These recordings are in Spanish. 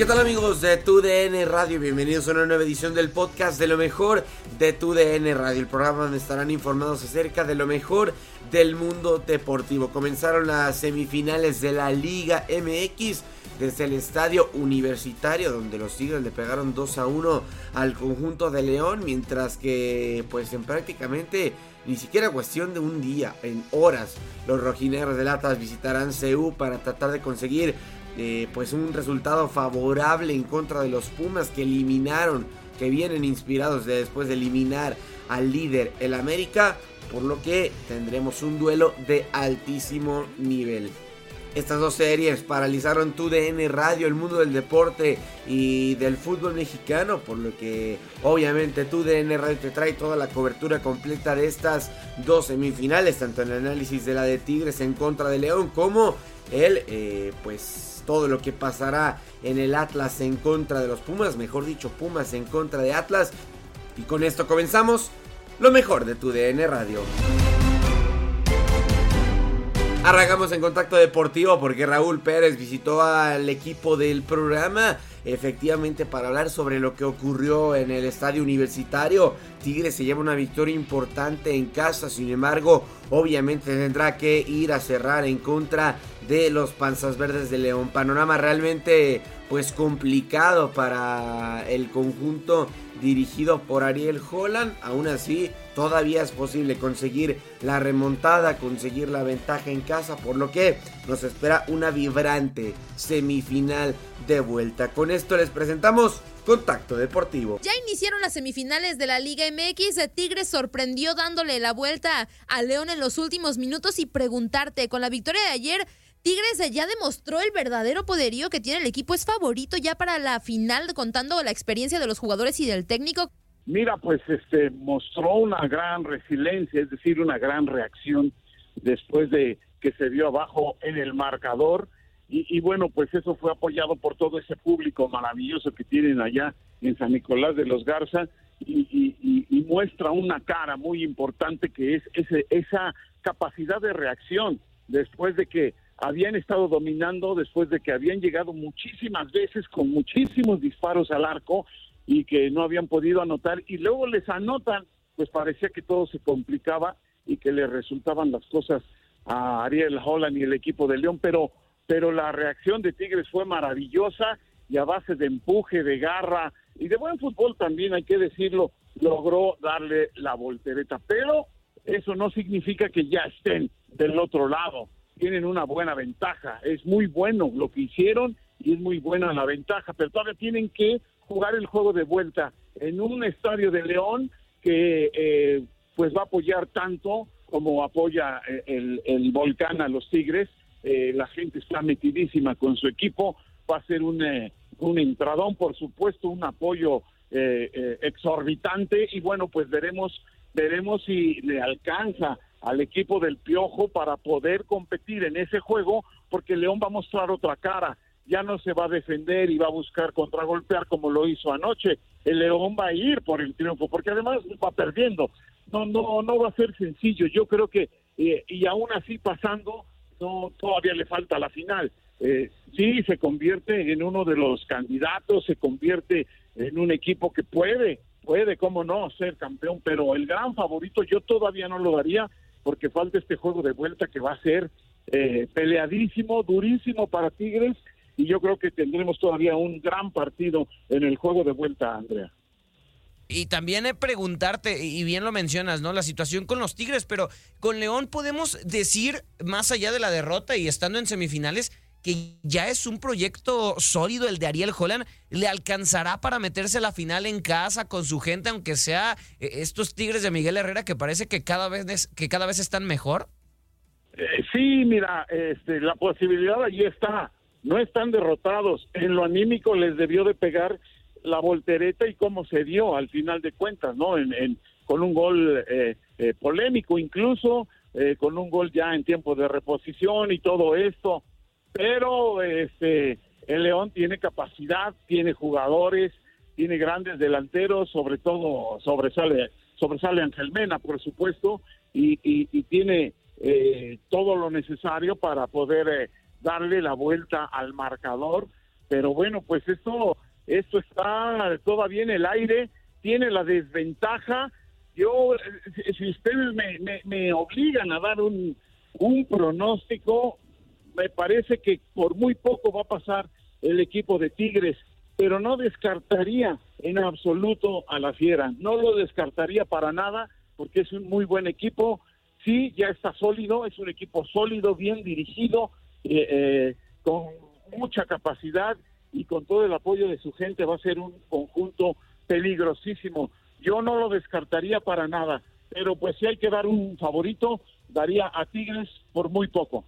¿Qué tal amigos de Tu DN Radio? Bienvenidos a una nueva edición del podcast de lo mejor de Tu DN Radio, el programa donde estarán informados acerca de lo mejor del mundo deportivo. Comenzaron las semifinales de la Liga MX desde el estadio universitario donde los Tigres le pegaron 2 a 1 al conjunto de León, mientras que pues en prácticamente ni siquiera cuestión de un día, en horas, los rojinegros del Atlas visitarán CEU para tratar de conseguir eh, pues un resultado favorable en contra de los Pumas que eliminaron, que vienen inspirados de después de eliminar al líder el América, por lo que tendremos un duelo de altísimo nivel. Estas dos series paralizaron tu DN Radio, el mundo del deporte y del fútbol mexicano, por lo que obviamente tu DN Radio te trae toda la cobertura completa de estas dos semifinales, tanto el análisis de la de Tigres en contra de León como el eh, pues todo lo que pasará en el Atlas en contra de los Pumas, mejor dicho Pumas en contra de Atlas. Y con esto comenzamos lo mejor de tu DN Radio. Arrancamos en contacto deportivo porque Raúl Pérez visitó al equipo del programa efectivamente para hablar sobre lo que ocurrió en el estadio universitario. Tigres se lleva una victoria importante en casa, sin embargo, obviamente tendrá que ir a cerrar en contra de los Panzas Verdes de León. Panorama realmente pues complicado para el conjunto dirigido por Ariel Holland. Aún así, todavía es posible conseguir la remontada, conseguir la ventaja en casa, por lo que nos espera una vibrante semifinal de vuelta. Con esto les presentamos Contacto Deportivo. Ya iniciaron las semifinales de la Liga MX. Tigres sorprendió dándole la vuelta a León en los últimos minutos y preguntarte, con la victoria de ayer, Tigres ya demostró el verdadero poderío que tiene el equipo. Es favorito ya para la final, contando la experiencia de los jugadores y del técnico. Mira, pues este mostró una gran resiliencia, es decir, una gran reacción después de que se vio abajo en el marcador. Y, bueno, pues eso fue apoyado por todo ese público maravilloso que tienen allá en San Nicolás de los Garza y, y, y muestra una cara muy importante que es ese, esa capacidad de reacción después de que habían estado dominando después de que habían llegado muchísimas veces con muchísimos disparos al arco y que no habían podido anotar y luego les anotan, pues parecía que todo se complicaba y que les resultaban las cosas a Ariel Holland y el equipo de León, pero, pero la reacción de Tigres fue maravillosa y a base de empuje, de garra y de buen fútbol también, hay que decirlo, logró darle la voltereta. Pero eso no significa que ya estén del otro lado. Tienen una buena ventaja. Es muy bueno lo que hicieron y es muy buena la ventaja, pero todavía tienen que jugar el juego de vuelta en un estadio de León que eh, pues va a apoyar tanto como apoya eh, el, el volcán a los Tigres. Eh, la gente está metidísima con su equipo. Va a ser un, un entradón, por supuesto, un apoyo exorbitante y bueno, pues veremos veremos si le alcanza al equipo del Piojo para poder competir en ese juego, porque León va a mostrar otra cara, ya no se va a defender y va a buscar contragolpear como lo hizo anoche. El León va a ir por el triunfo, porque además va perdiendo. No, no, no va a ser sencillo. Yo creo que eh, y aún así pasando, no todavía le falta la final. Eh, sí, se convierte en uno de los candidatos, se convierte en un equipo que puede puede, cómo no, ser campeón, pero el gran favorito yo todavía no lo daría porque falta este juego de vuelta que va a ser eh, peleadísimo, durísimo para Tigres y yo creo que tendremos todavía un gran partido en el juego de vuelta, Andrea. Y también preguntarte, y bien lo mencionas, ¿no? La situación con los Tigres, pero con León podemos decir, más allá de la derrota y estando en semifinales, que ya es un proyecto sólido el de Ariel Holland, ¿le alcanzará para meterse a la final en casa con su gente, aunque sea eh, estos Tigres de Miguel Herrera que parece que cada vez, que cada vez están mejor? Eh, sí, mira, este, la posibilidad allí está. No están derrotados. En lo anímico les debió de pegar la voltereta y cómo se dio al final de cuentas, ¿no? En, con un gol eh, polémico, incluso con un gol ya en tiempo de reposición y todo esto pero este el León tiene capacidad, tiene jugadores, tiene grandes delanteros, sobre todo sobresale sobresale Ángel Mena, por supuesto, y, y, tiene eh, todo lo necesario para poder eh, darle la vuelta al marcador. Pero bueno, pues esto esto está todavía en el aire, tiene la desventaja. Yo, eh, si ustedes me, me, me obligan a dar un, un pronóstico, me parece que por muy poco va a pasar el equipo de Tigres, pero no descartaría en absoluto a la Fiera, no lo descartaría para nada, porque es un muy buen equipo, sí, ya está sólido, es un equipo sólido, bien dirigido, eh, eh, con mucha capacidad y con todo el apoyo de su gente va a ser un conjunto peligrosísimo. Yo no lo descartaría para nada, pero pues si hay que dar un favorito, daría a Tigres por muy poco.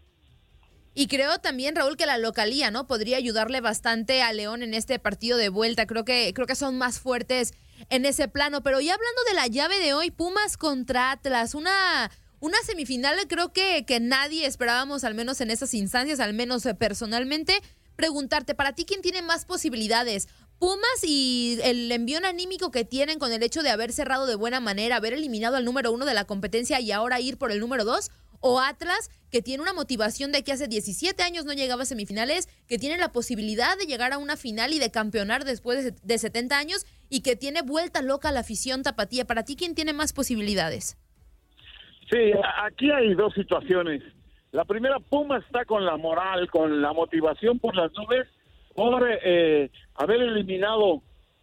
Y creo también, Raúl, que la localía, ¿no? Podría ayudarle bastante a León en este partido de vuelta. Creo que, creo que son más fuertes en ese plano. Pero ya hablando de la llave de hoy, Pumas contra Atlas, una, una semifinal creo que, que nadie esperábamos, al menos en esas instancias, al menos eh, personalmente. Preguntarte, para ti, ¿quién tiene más posibilidades? Pumas y el envión anímico que tienen con el hecho de haber cerrado de buena manera, haber eliminado al número uno de la competencia y ahora ir por el número dos, o Atlas, que tiene una motivación de que hace 17 años no llegaba a semifinales, que tiene la posibilidad de llegar a una final y de campeonar después de 70 años y que tiene vuelta loca la afición tapatía. Para ti, ¿quién tiene más posibilidades? Sí, aquí hay dos situaciones. La primera, Puma está con la moral, con la motivación por las nubes, por eh, haber eliminado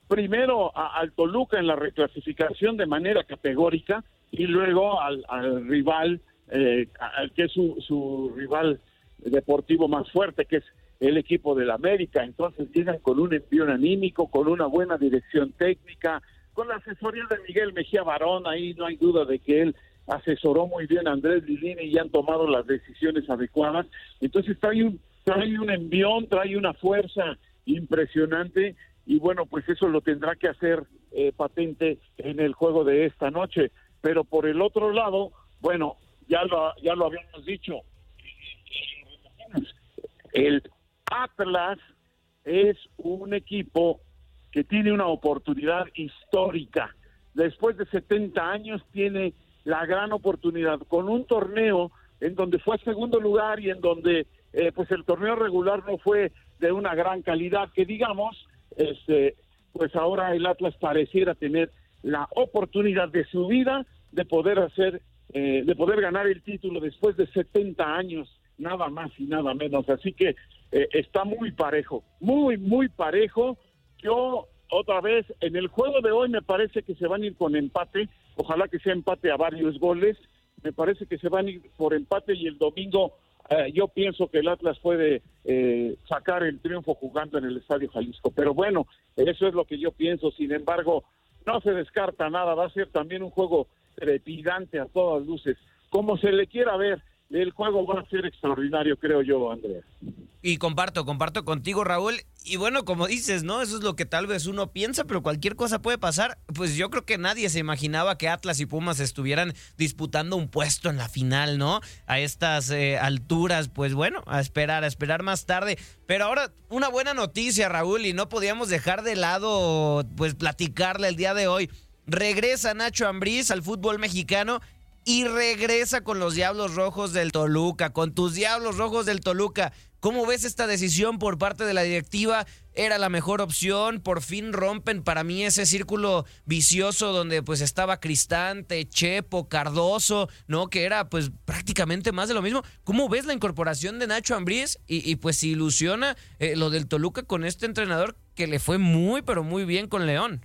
primero al Toluca en la reclasificación de manera categórica y luego al rival eh, que es su, rival deportivo más fuerte, que es el equipo del América. Entonces llegan con un envío anímico, con una buena dirección técnica, con la asesoría de Miguel Mejía Barón, ahí no hay duda de que él asesoró muy bien a Andrés Lilini y han tomado las decisiones adecuadas. Entonces trae un, trae un envión, trae una fuerza impresionante y bueno, pues eso lo tendrá que hacer eh, patente en el juego de esta noche. Pero por el otro lado, bueno, ya lo, ya lo habíamos dicho. El Atlas es un equipo que tiene una oportunidad histórica. Después de 70 años tiene la gran oportunidad con un torneo en donde fue segundo lugar y en donde eh, pues el torneo regular no fue de una gran calidad que digamos, este, pues ahora el Atlas pareciera tener la oportunidad de su vida de poder hacer eh, de poder ganar el título después de 70 años, nada más y nada menos. Así que eh, está muy parejo, muy, muy parejo. Yo otra vez, en el juego de hoy me parece que se van a ir con empate, ojalá que sea empate a varios goles, me parece que se van a ir por empate y el domingo eh, yo pienso que el Atlas puede eh, sacar el triunfo jugando en el Estadio Jalisco. Pero bueno, eso es lo que yo pienso. Sin embargo, no se descarta nada. Va a ser también un juego a todas luces. Como se le quiera ver, el juego va a ser extraordinario, creo yo, Andrea. Y comparto, comparto contigo, Raúl. Y bueno, como dices, ¿no? Eso es lo que tal vez uno piensa, pero cualquier cosa puede pasar. Pues yo creo que nadie se imaginaba que Atlas y Pumas estuvieran disputando un puesto en la final, ¿no? A estas eh, alturas, pues bueno, a esperar, a esperar más tarde. Pero ahora, una buena noticia, Raúl, y no podíamos dejar de lado, pues platicarle el día de hoy. Regresa Nacho Ambriz al fútbol mexicano y regresa con los Diablos Rojos del Toluca, con tus Diablos Rojos del Toluca. ¿Cómo ves esta decisión por parte de la directiva? ¿Era la mejor opción? Por fin rompen para mí ese círculo vicioso donde pues estaba Cristante, Chepo, Cardoso, ¿no? Que era pues prácticamente más de lo mismo. ¿Cómo ves la incorporación de Nacho Ambriz? Y, pues si ilusiona eh, lo del Toluca con este entrenador que le fue muy pero muy bien con León.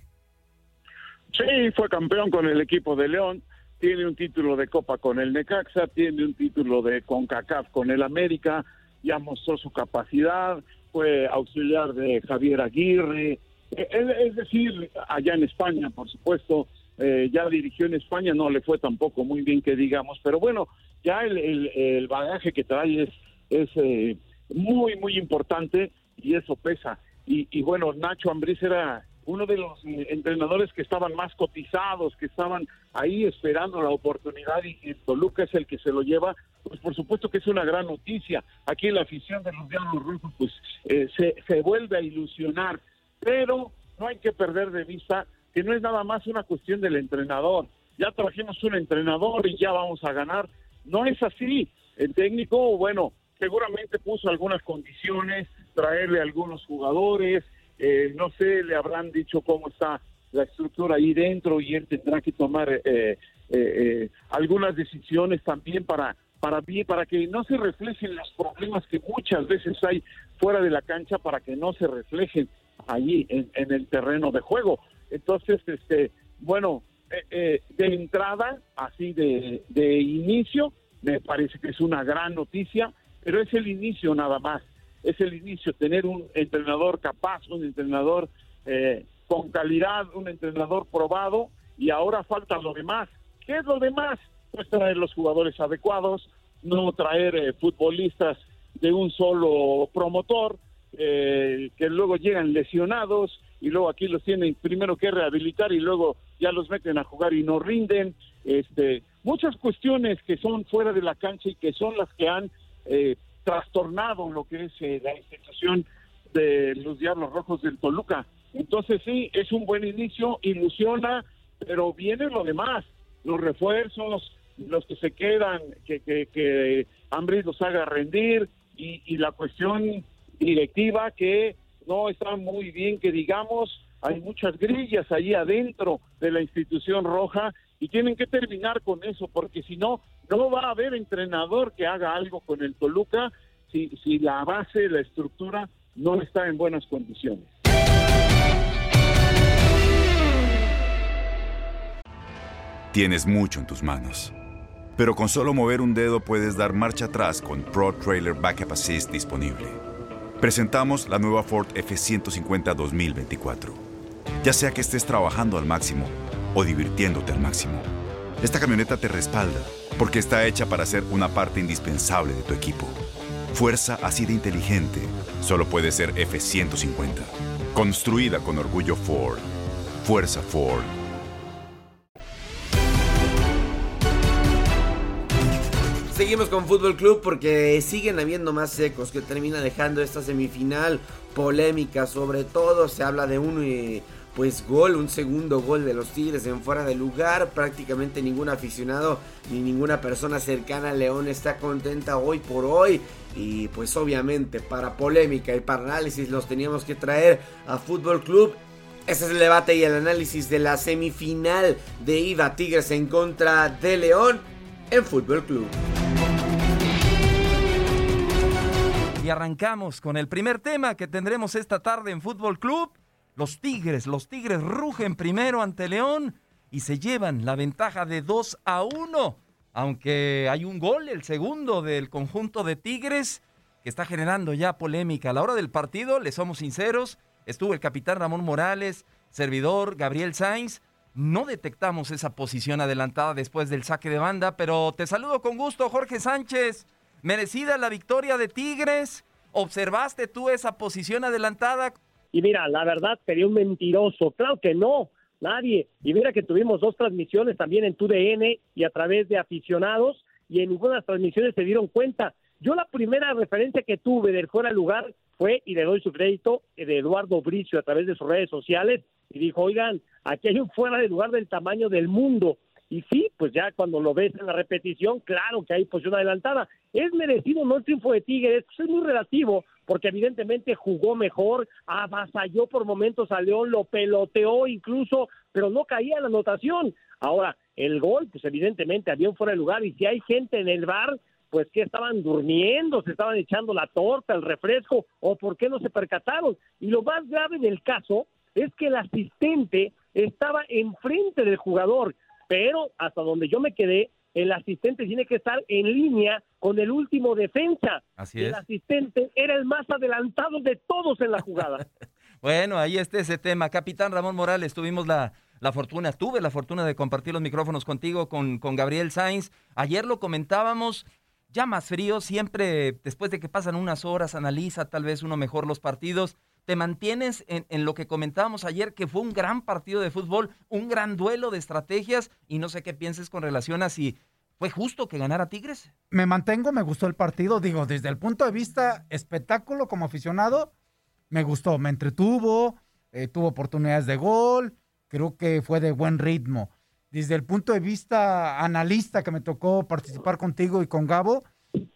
Sí, fue campeón con el equipo de León tiene un título de Copa con el Necaxa, tiene un título de CONCACAF con el América, ya mostró su capacidad, fue auxiliar de Javier Aguirre, eh, es decir, allá en España, por supuesto, eh, ya dirigió en España, no le fue tampoco muy bien que digamos, pero bueno, ya el, el, bagaje que trae es, es eh, muy, muy importante y eso pesa. Y, y bueno, Nacho Ambriz era uno de los eh, entrenadores que estaban más cotizados, que estaban ahí esperando la oportunidad y, Toluca es el que se lo lleva, pues por supuesto que es una gran noticia. Aquí la afición de los Diablos Rojos pues eh, se, se vuelve a ilusionar, pero no hay que perder de vista que no es nada más una cuestión del entrenador. Ya trajimos un entrenador y ya vamos a ganar. No es así. El técnico, bueno, seguramente puso algunas condiciones, traerle algunos jugadores, eh, no sé, le habrán dicho cómo está la estructura ahí dentro y él tendrá que tomar eh, eh, algunas decisiones también para para para que no se reflejen los problemas que muchas veces hay fuera de la cancha para que no se reflejen allí en, el terreno de juego. Entonces este bueno de entrada así de, de inicio me parece que es una gran noticia pero es el inicio nada más es el inicio, tener un entrenador capaz, un entrenador eh, con calidad, un entrenador probado, y ahora falta lo demás. ¿Qué es lo demás? Pues traer los jugadores adecuados, no traer eh, futbolistas de un solo promotor, eh, que luego llegan lesionados y luego aquí los tienen primero que rehabilitar y luego ya los meten a jugar y no rinden. Este, muchas cuestiones que son fuera de la cancha y que son las que han eh, trastornado lo que es eh, la institución de los Diablos Rojos del Toluca. Entonces sí, es un buen inicio, ilusiona, pero viene lo demás, los refuerzos, los que se quedan, que, que, que Ambris los haga rendir y, y la cuestión directiva que no está muy bien que digamos, hay muchas grillas ahí adentro de la institución roja y tienen que terminar con eso porque si no no va a haber entrenador que haga algo con el Toluca si, si la base, la estructura no está en buenas condiciones. Tienes mucho en tus manos. Pero con solo mover un dedo puedes dar marcha atrás con Pro Trailer Backup Assist disponible. Presentamos la nueva Ford F150 2024. Ya sea que estés trabajando al máximo o divirtiéndote al máximo, esta camioneta te respalda porque está hecha para ser una parte indispensable de tu equipo. Fuerza así de inteligente solo puede ser F-150. Construida con orgullo Ford. Fuerza Ford. Seguimos con Fútbol Club porque siguen habiendo más secos que termina dejando esta semifinal polémica. Sobre todo se habla de un pues gol, un segundo gol de los Tigres en fuera de lugar. Prácticamente ningún aficionado ni ninguna persona cercana a León está contenta hoy por hoy. Y pues obviamente para polémica y para análisis los teníamos que traer a Fútbol Club. Este es el debate y el análisis de la semifinal de Iva Tigres en contra de León. en Fútbol Club. Y arrancamos con el primer tema que tendremos esta tarde en Fútbol Club. Los Tigres, los Tigres rugen primero ante León y se llevan la ventaja de 2 a 1. Aunque hay un gol, el segundo del conjunto de Tigres, que está generando ya polémica. A la hora del partido, le somos sinceros, estuvo el capitán Ramón Morales, servidor Gabriel Sainz. No detectamos esa posición adelantada después del saque de banda, pero te saludo con gusto, Jorge Sánchez. Merecida la victoria de Tigres. ¿Observaste tú esa posición adelantada? Y mira, la verdad sería un mentiroso. Claro que no, nadie. Y mira que tuvimos dos transmisiones también en TUDN y a través de aficionados y en ninguna de las transmisiones se dieron cuenta. Yo la primera referencia que tuve del fuera de lugar fue, y le doy su crédito, de Eduardo Bricio a través de sus redes sociales, y dijo, oigan, aquí hay un fuera de lugar del tamaño del mundo. Y sí, pues ya cuando lo ves en la repetición, claro que hay posición adelantada. Es merecido no el triunfo de Tigres, pues es muy relativo, porque evidentemente jugó mejor, avasalló por momentos a León, lo peloteó incluso, pero no caía la anotación. Ahora, el gol, pues evidentemente había un fuera de lugar, y si hay gente en el bar, pues que estaban durmiendo, se estaban echando la torta, el refresco, o por qué no se percataron. Y lo más grave del caso es que el asistente estaba enfrente del jugador, pero hasta donde yo me quedé, el asistente tiene que estar en línea con el último defensa. Así es. El asistente era el más adelantado de todos en la jugada. bueno, ahí está ese tema. Capitán Ramón Morales, tuvimos la, la fortuna, tuve la fortuna de compartir los micrófonos contigo, con, con Gabriel Sainz. Ayer lo comentábamos, ya más frío, siempre después de que pasan unas horas, analiza tal vez uno mejor los partidos te mantienes en, lo que comentábamos ayer, que fue un gran partido de fútbol, un gran duelo de estrategias, y no sé qué pienses con relación a si fue justo que ganara Tigres. Me mantengo, me gustó el partido, digo, desde el punto de vista espectáculo como aficionado, me gustó, me entretuvo, eh, tuvo oportunidades de gol, creo que fue de buen ritmo. Desde el punto de vista analista que me tocó participar contigo y con Gabo,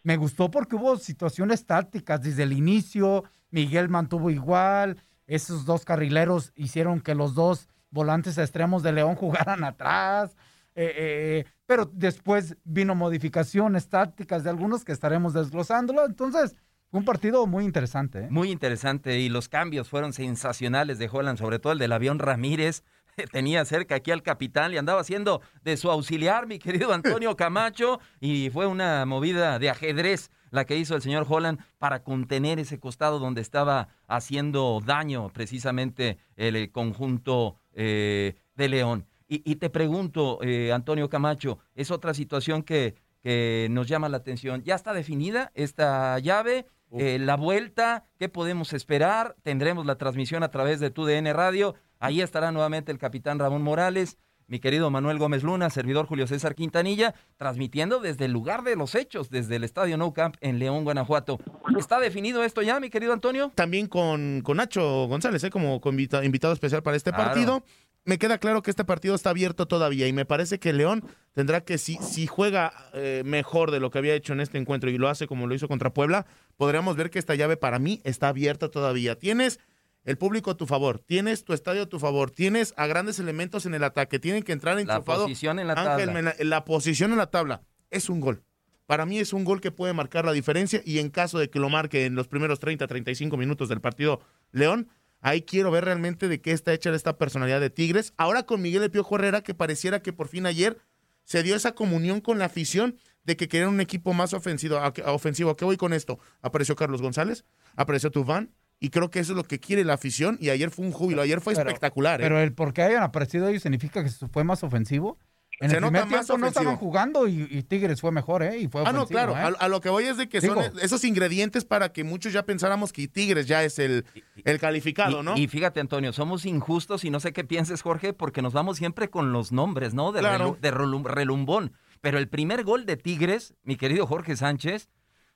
me gustó porque hubo situaciones tácticas desde el inicio, Miguel mantuvo igual, esos dos carrileros hicieron que los dos volantes extremos de León jugaran atrás, eh, eh, pero después vino modificaciones tácticas de algunos que estaremos desglosándolo, entonces un partido muy interesante. ¿eh? Muy interesante y los cambios fueron sensacionales de Holland, sobre todo el del avión Ramírez, tenía cerca aquí al capitán, le andaba haciendo de su auxiliar, mi querido Antonio Camacho, y fue una movida de ajedrez la que hizo el señor Holland para contener ese costado donde estaba haciendo daño precisamente el conjunto eh, de León. Y, te pregunto, eh, Antonio Camacho, es otra situación que, que nos llama la atención. ¿Ya está definida esta llave? Eh, la vuelta, ¿qué podemos esperar? Tendremos la transmisión a través de TUDN Radio. Ahí estará nuevamente el capitán Ramón Morales, mi querido Manuel Gómez Luna, servidor Julio César Quintanilla, transmitiendo desde el lugar de los hechos, desde el Estadio No Camp en León, Guanajuato. ¿Está definido esto ya, mi querido Antonio? También con, con Nacho González, ¿eh? como invitado especial para este partido me queda claro que este partido está abierto todavía y me parece que León tendrá que, si, si juega eh, mejor de lo que había hecho en este encuentro y lo hace como lo hizo contra Puebla, podríamos ver que esta llave para mí está abierta todavía. Tienes el público a tu favor, tienes tu estadio a tu favor, tienes a grandes elementos en el ataque, tienen que entrar en la posición en la tabla. la posición en la tabla es un gol. Para mí es un gol que puede marcar la diferencia y en caso de que lo marque en los primeros 30, 35 minutos del partido León, Ahí quiero ver realmente de qué está hecha esta personalidad de Tigres. Ahora con Miguel El Piojo Herrera, que pareciera que por fin ayer se dio esa comunión con la afición de que querían un equipo más ofensivo. ¿A ofensivo? qué voy con esto? Apareció Carlos González, apareció Tufán, y creo que eso es lo que quiere la afición, y ayer fue un júbilo, ayer fue espectacular. ¿eh? Pero el por qué hayan aparecido ellos significa que fue más ofensivo. En el primer tiempo no estaban jugando y, Tigres fue mejor, ¿eh? Y fue ah, no, claro. ¿eh? A, lo que voy es de que son esos ingredientes para que muchos ya pensáramos que Tigres ya es el, el calificado, ¿no? Y fíjate, Antonio, somos injustos y no sé qué pienses, Jorge, porque nos vamos siempre con los nombres, ¿no? De, de relumbón. Pero el primer gol de Tigres, mi querido Jorge Sánchez,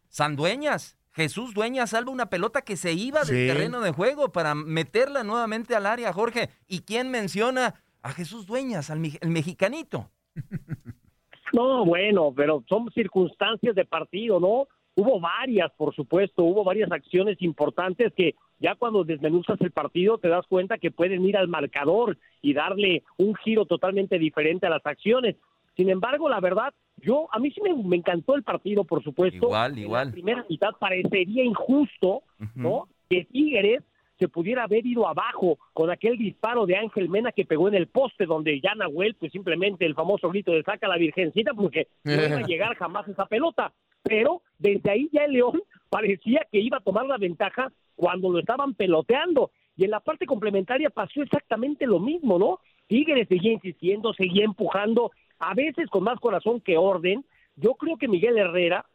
Sandueñas. Jesús Dueñas salva una pelota que se iba del terreno de juego para meterla nuevamente al área, Jorge. ¿Y quién menciona a Jesús Dueñas, al el mexicanito? No, bueno, pero son circunstancias de partido, ¿no? Hubo varias, por supuesto, hubo varias acciones importantes que ya cuando desmenuzas el partido te das cuenta que pueden ir al marcador y darle un giro totalmente diferente a las acciones. Sin embargo, la verdad, yo a mí sí me, me encantó el partido, por supuesto. Igual, En igual. La primera mitad parecería injusto, ¿no? Que Tigres se pudiera haber ido abajo con aquel disparo de Ángel Mena que pegó en el poste donde ya Nahuel, pues simplemente el famoso grito de saca la virgencita porque no iba a llegar jamás esa pelota. Pero desde ahí ya el León parecía que iba a tomar la ventaja cuando lo estaban peloteando. Y en la parte complementaria pasó exactamente lo mismo, ¿no? Tigres seguía insistiendo, seguía empujando, a veces con más corazón que orden. Yo creo que Miguel Herrera,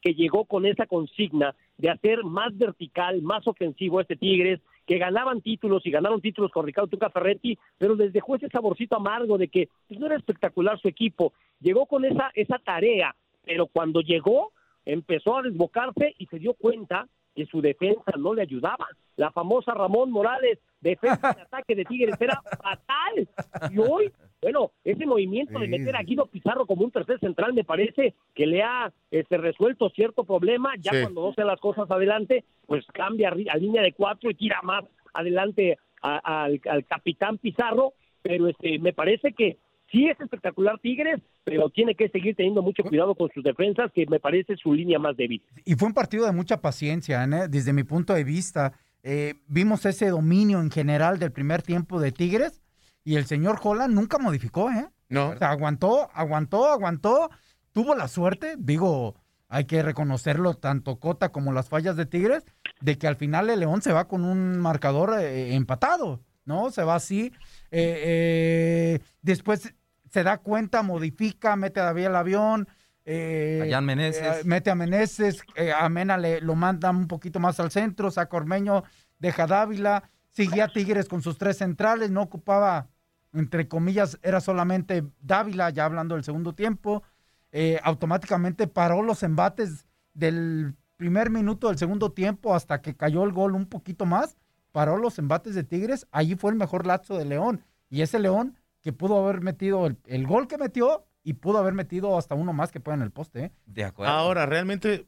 que llegó con esa consigna de hacer más vertical, más ofensivo a este Tigres, que ganaban títulos y ganaron títulos con Ricardo Tuca Ferretti, pero les dejó ese saborcito amargo de que pues, no era espectacular su equipo. Llegó con esa, esa tarea, pero cuando llegó empezó a desbocarse y se dio cuenta que su defensa no le ayudaba. La famosa Ramón Morales, defensa de ataque de Tigres, era fatal. Y hoy, bueno, ese movimiento de meter a Guido Pizarro como un tercer central me parece que le ha este, resuelto cierto problema. Ya Sí. cuando no sean las cosas adelante, pues cambia a, línea de cuatro y tira más adelante a- al, al capitán Pizarro. Pero este, me parece que sí es espectacular Tigres, pero tiene que seguir teniendo mucho cuidado con sus defensas, que me parece su línea más débil. Y fue un partido de mucha paciencia, ¿eh? desde mi punto de vista. Eh, vimos ese dominio en general del primer tiempo de Tigres y el señor Holland nunca modificó, ¿eh? No. O sea, aguantó, aguantó, aguantó, tuvo la suerte, digo, hay que reconocerlo, tanto Cota como las fallas de Tigres, de que al final el León se va con un marcador eh, empatado, ¿no? Se va así. eh, eh, después se da cuenta, modifica, mete a David al avión. eh, A Meneses. eh, mete a Meneses, eh, a Mena le, lo manda un poquito más al centro, saca Ormeño, deja Dávila, seguía Tigres con sus tres centrales, no ocupaba, entre comillas, era solamente Dávila, ya hablando del segundo tiempo, eh, automáticamente paró los embates del primer minuto del segundo tiempo hasta que cayó el gol un poquito más, paró los embates de Tigres, allí fue el mejor lapso de León, y ese León que pudo haber metido el, el gol que metió y pudo haber metido hasta uno más que puede en el poste, ¿eh? De acuerdo. Ahora, realmente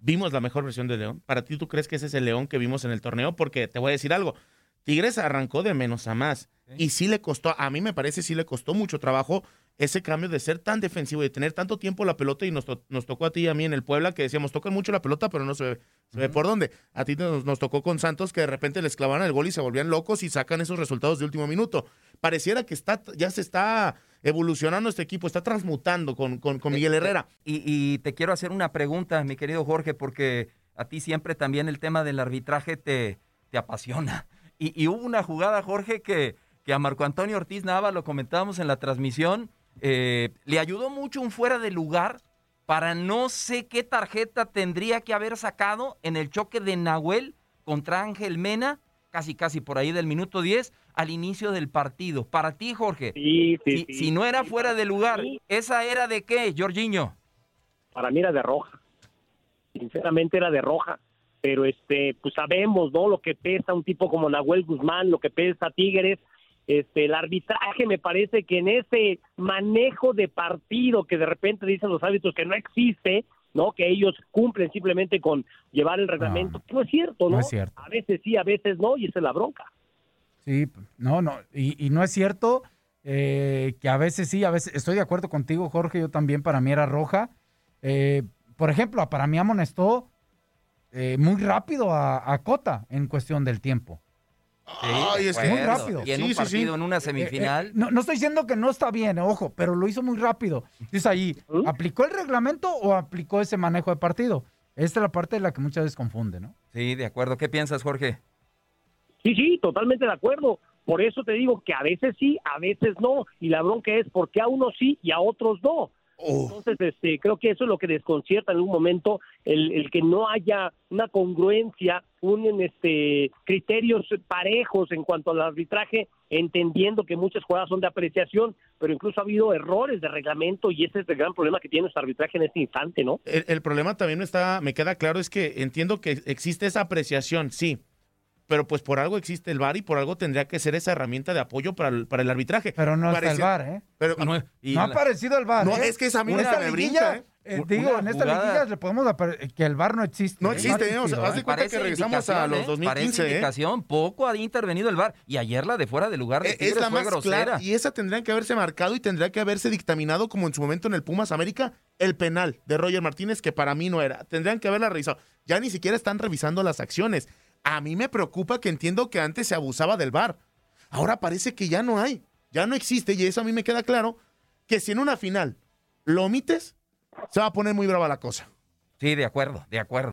vimos la mejor versión de León. Para ti, ¿tú crees que ese es el León que vimos en el torneo? Porque te voy a decir algo. Tigres arrancó de menos a más. Y sí le costó, a mí me parece, sí le costó mucho trabajo ese cambio de ser tan defensivo y de tener tanto tiempo la pelota. Y nos, to- nos tocó a ti y a mí en el Puebla que decíamos, tocan mucho la pelota, pero no se ve, se ve por dónde. A ti nos, nos tocó con Santos que de repente les clavaban el gol y se volvían locos y sacan esos resultados de último minuto. Pareciera que está, ya se está evolucionando este equipo, está transmutando con, con, con Miguel Herrera. Y, y te quiero hacer una pregunta, mi querido Jorge, porque a ti siempre también el tema del arbitraje te, te apasiona. Y, y hubo una jugada, Jorge, que, que a Marco Antonio Ortiz Nava, lo comentábamos en la transmisión, eh, le ayudó mucho un fuera de lugar para no sé qué tarjeta tendría que haber sacado en el choque de Nahuel contra Ángel Mena, casi casi por ahí del minuto 10, al inicio del partido. Para ti, Jorge, Sí, sí, si, sí. si no era fuera de lugar, ¿esa era de qué, Jorginho? para mí era de roja. Sinceramente era de roja. Pero este, pues sabemos, ¿no? Lo que pesa un tipo como Nahuel Guzmán, lo que pesa Tigres. Este, el arbitraje me parece que en ese manejo de partido que de repente dicen los árbitros que no existe, ¿no? Que ellos cumplen simplemente con llevar el reglamento. No, es cierto, ¿no? no es cierto. A veces sí, a veces no, y esa es la bronca. Sí, no, no, y, y no es cierto eh, que a veces sí, a veces estoy de acuerdo contigo, Jorge, yo también para mí era roja. Eh, por ejemplo, para mí amonestó eh, muy rápido a, a Cota en cuestión del tiempo. Ay, es muy rápido. Y en un Sí, sí, sí. partido, en una Eh, semifinal. eh, no, no estoy diciendo que no está bien, ojo, pero lo hizo muy rápido. Dice ahí, ¿aplicó el reglamento o aplicó ese manejo de partido? Esta es la parte de la que muchas veces confunde, ¿no? Sí, de acuerdo. ¿Qué piensas, Jorge? Sí, sí, totalmente de acuerdo. Por eso te digo que a veces sí, a veces no. Y la bronca es por qué a unos sí y a otros no. Entonces, este, creo que eso es lo que desconcierta en un momento, el, el que no haya una congruencia, un este, criterios parejos en cuanto al arbitraje, entendiendo que muchas jugadas son de apreciación, pero incluso ha habido errores de reglamento y ese es el gran problema que tiene nuestro arbitraje en este instante, ¿no? El, el problema también me está, me queda claro es que entiendo que existe esa apreciación, sí, pero pues por algo existe el VAR y por algo tendría que ser esa herramienta de apoyo para el, para el arbitraje. Pero no está el VAR, ¿eh? Pero, No, ha aparecido el VAR. No, ¿eh? es que esa a mí En me esta me liguilla, brinca, ¿eh? eh, Una digo, en esta liguilla le podemos que el VAR no existe. No ¿eh? existe, ¿eh? O sea, existido, haz de ¿eh? cuenta que Parece regresamos a los ¿eh? 2015, Parece ¿eh? indicación, poco ha intervenido el VAR. Y ayer la de fuera de lugar de Eh, Tigres es la fue más grosera. clara y esa tendrían que haberse marcado y tendría que haberse dictaminado como en su momento en el Pumas América el penal de Roger Martínez que para mí no era. Tendrían que haberla revisado. Ya ni siquiera están revisando las acciones. A mí me preocupa que entiendo que antes se abusaba del VAR. Ahora parece que ya no hay, ya no existe y eso a mí me queda claro que si en una final lo omites se va a poner muy brava la cosa. Sí, de acuerdo, de acuerdo.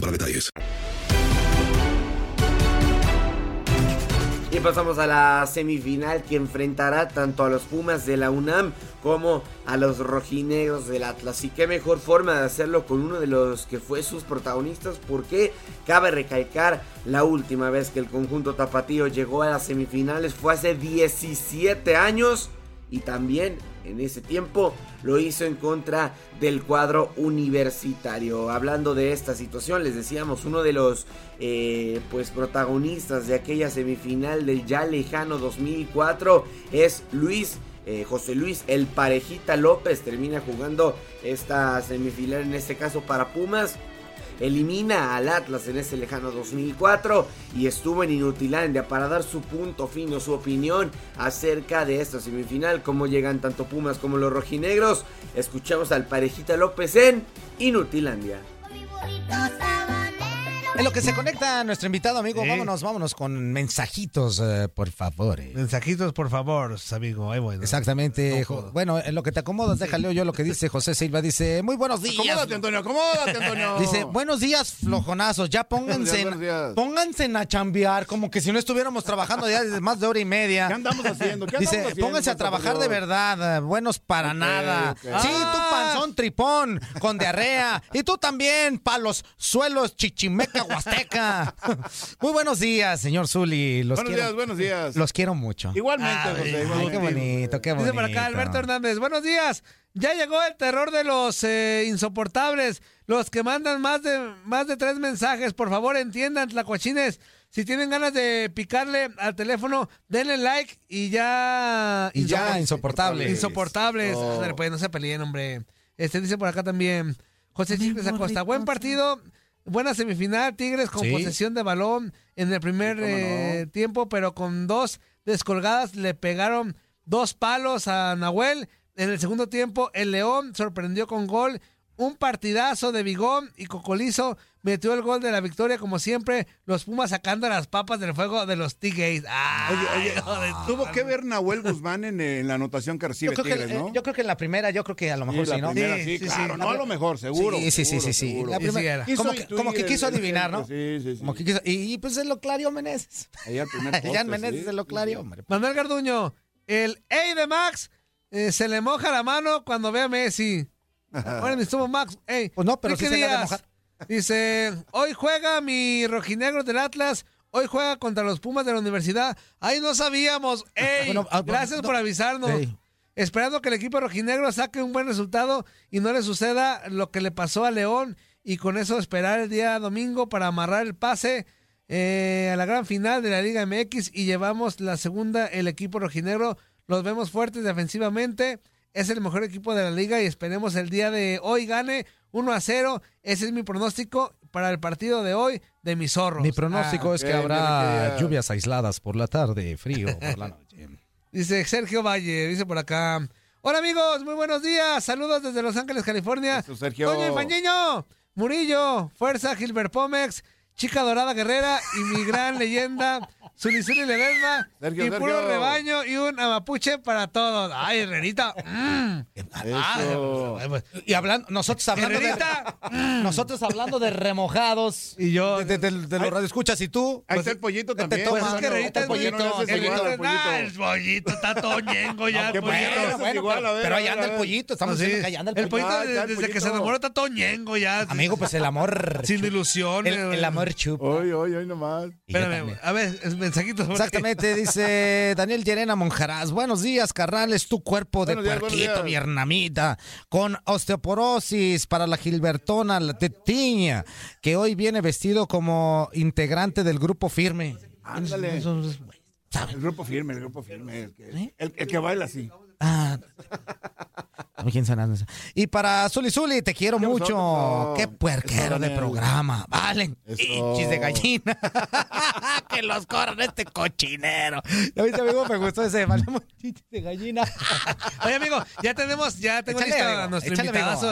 para detalles. Y pasamos a la semifinal que enfrentará tanto a los Pumas de la UNAM como a los rojinegros del Atlas. Y qué mejor forma de hacerlo con uno de los que fue sus protagonistas, porque cabe recalcar la última vez que el conjunto tapatío llegó a las semifinales fue hace 17 años y también en ese tiempo lo hizo en contra del cuadro universitario. Hablando de esta situación, les decíamos, uno de los eh, pues protagonistas de aquella semifinal del ya lejano 2004 es Luis. eh, José Luis El Parejita López termina jugando esta semifinal en este caso para Pumas elimina al Atlas en ese lejano 2004 y estuvo en Inutilandia para dar su punto fino, su opinión acerca de esta semifinal, cómo llegan tanto Pumas como los rojinegros. Escuchamos al Parejita López en Inutilandia. En lo que se conecta nuestro invitado, amigo, Sí. vámonos, vámonos con mensajitos, eh, por favor. eh. Mensajitos, por favor, amigo. Ahí voy. ¿no? Exactamente. No bueno, en lo que te acomodas, déjale yo lo que dice José Silva. Dice, muy buenos días. Acomódate, Antonio, acomódate, Antonio. Dice, buenos días, flojonazos. Ya pónganse, Buenos días, buenos días. pónganse a chambear, como que si no estuviéramos trabajando ya desde más de hora y media. ¿Qué andamos haciendo? ¿Qué Dice, andamos haciendo, pónganse a trabajar de verdad, eh, buenos para nada. Sí, tú panzón tripón, con diarrea. Y tú también, palos, suelos, chichimeca, huasteca. Muy buenos días, señor Zuli. Los Buenos quiero- días, buenos días. Los quiero mucho. Igualmente, Ay, José, ay, qué bonito, qué bonito. Dice por acá Alberto Hernández, buenos días. Ya llegó el terror de los eh, insoportables, los que mandan más de más de tres mensajes. Por favor, entiendan, tlacuachines. Si tienen ganas de picarle al teléfono, denle like y ya... Y ya, insopor- insoportables. Insoportables. Oh. Pues no se peleen, hombre. Este dice por acá también. José Chicles Acosta, buen partido. Buena semifinal, Tigres con Sí. posesión de balón en el primer Sí, cómo no. eh, tiempo, pero con dos descolgadas le pegaron dos palos a Nahuel. En el segundo tiempo, el León sorprendió con gol. Un partidazo de Bigón y Cocolizo metió el gol de la victoria, como siempre. Los Pumas sacando las papas del fuego de los T-Gates. Oye, oye, tuvo que ver Nahuel Guzmán en, en la anotación que recibe Yo creo, que, Tigres, ¿no? yo creo que en la primera, yo creo que a lo mejor Sí, sí, la ¿no? primera, sí, claro, no a lo mejor, seguro, Sí, sí, sí, seguro, sí, sí. seguro. La primera- como, que, como que intuir quiso adivinar, ¿no? Sí, sí, sí. Como que quiso, y, y, pues se lo clarió Meneses. Allá al primer poste, Ya en Meneses sí, se lo sí, clarió, hombre. Manuel Garduño, el Ey de Max eh, se le moja la mano cuando ve a Messi. Ahora estuvo Max. Ey, Pues no, pero Enrique sí se le ha de Díaz mojar. Dice, hoy juega mi rojinegro del Atlas. Hoy juega contra los Pumas de la universidad. Ahí no sabíamos. Ey, Bueno, ah, gracias no. por avisarnos. Ey. Esperando que el equipo rojinegro saque un buen resultado y no le suceda lo que le pasó a León. Y con eso esperar el día domingo para amarrar el pase eh, a la gran final de la Liga MX y llevamos la segunda, el equipo rojinegro. Los vemos fuertes defensivamente. Es el mejor equipo de la liga y esperemos el día de hoy gane 1 a 0. Ese es mi pronóstico para el partido de hoy de mis zorros. Mi pronóstico Ah, es que habrá lluvias aisladas por la tarde, frío por la noche. Dice Sergio Valle, dice por acá. Hola amigos, muy buenos días. Saludos desde Los Ángeles, California. Sergio. Toño Infañeño, Murillo, Fuerza, Gilbert Pomex, Chica Dorada Guerrera y mi gran leyenda, Zuli Ledesma Sergio, y puro Sergio. rebaño y un amapuche para todos. Ay, Herrerita. mm. Eso. Y hablando, nosotros hablando Herrerita. de, nosotros hablando de remojados Y yo. de, de- de- de los radioescuchas y tú Ahí pues, está el pollito te también. Pues es que. Herrerita El es pollito, no le haces El igual pollito, al pollito. nah, el pollito está toñengo ya. ¿Qué pollito. pollito? Bueno, bueno, igual, pero, a ver, pero a ahí ver, anda a el ver. pollito, estamos Pues sí. diciendo que ahí anda el El pollito. pollito, Ah, ya, el desde que se pollito. enamoró está toñengo ya. Amigo, pues el amor. Sin chupa. ilusiones. El, el amor chupa. Hoy, hoy, hoy nomás. Y yo Espérame, también. a ver, es mensajitos. porque- Exactamente, dice Daniel Llerena Monjaraz. Buenos días, carnal. Es tu cuerpo de días, puerquito, hernamita. Con osteoporosis para la Gilbertona, la tetiña, que hoy viene vestido como integrante del grupo firme. Ándale. El grupo firme, el grupo firme. El que, el, el que baila así. Ah. Y para Zuli Zuli, te quiero mucho. Qué puerquero de programa. Valen. Hinchis de gallina. que los corran este cochinero. ¿Ya viste, amigo? Me gustó ese. Valemos hinchis de gallina. Oye, amigo, ya tenemos, ya tengo Échale, listo amigo, a nuestro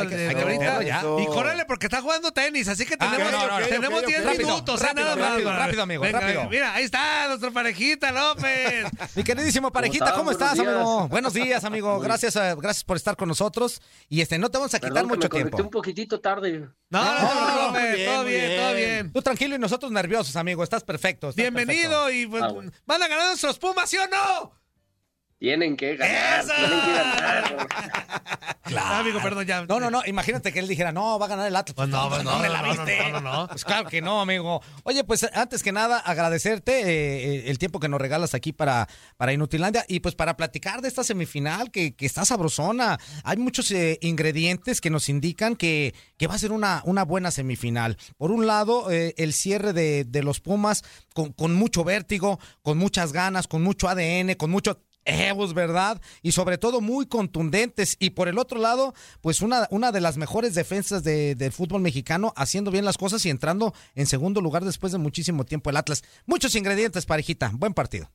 que- de ahorita. Y córrele porque está jugando tenis, así que Ah, tenemos, no, no, no. tenemos ok, 10 ok. Rápido, minutos, rápido, nada más. rápido, para- rápido, amigo, Venga, rápido. Mira, ahí está nuestra parejita López. Mi queridísimo parejita, ¿cómo estás, Buenos días. amigo? Buenos días, amigo. Gracias, eh, gracias por estar con nosotros. Y este, no te vamos a quitar Perdón que mucho me tiempo. un poquitito tarde. No, no, No, preocupes, muy bien, todo muy bien, todo bien. bien. Tú tranquilo y nosotros nerviosos, amigo. Estás perfecto. estás Bienvenido y pues, Ah, bueno. van a ganar nuestros Pumas, ¿sí o no? Tienen que ganar, ¡Esa! tienen que ganar. Claro. Ah, amigo, perdón, ya. No, no, no. Imagínate que él dijera, no, va a ganar el Atlas. Pues no, pues no, me no, la no, viste. no, no, no. Pues claro que no, amigo. Oye, pues antes que nada, agradecerte eh, eh, el tiempo que nos regalas aquí para, para Inutilandia y pues para platicar de esta semifinal que, que está sabrosona. Hay muchos eh, ingredientes que nos indican que, que va a ser una, una buena semifinal. Por un lado, eh, el cierre de, de los Pumas con, con mucho vértigo, con muchas ganas, con mucho ADN, con mucho egos, ¿verdad? Y sobre todo muy contundentes. Y por el otro lado, pues una, una de las mejores defensas de- del fútbol mexicano, haciendo bien las cosas y entrando en segundo lugar después de muchísimo tiempo el Atlas. Muchos ingredientes, parejita. Buen partido.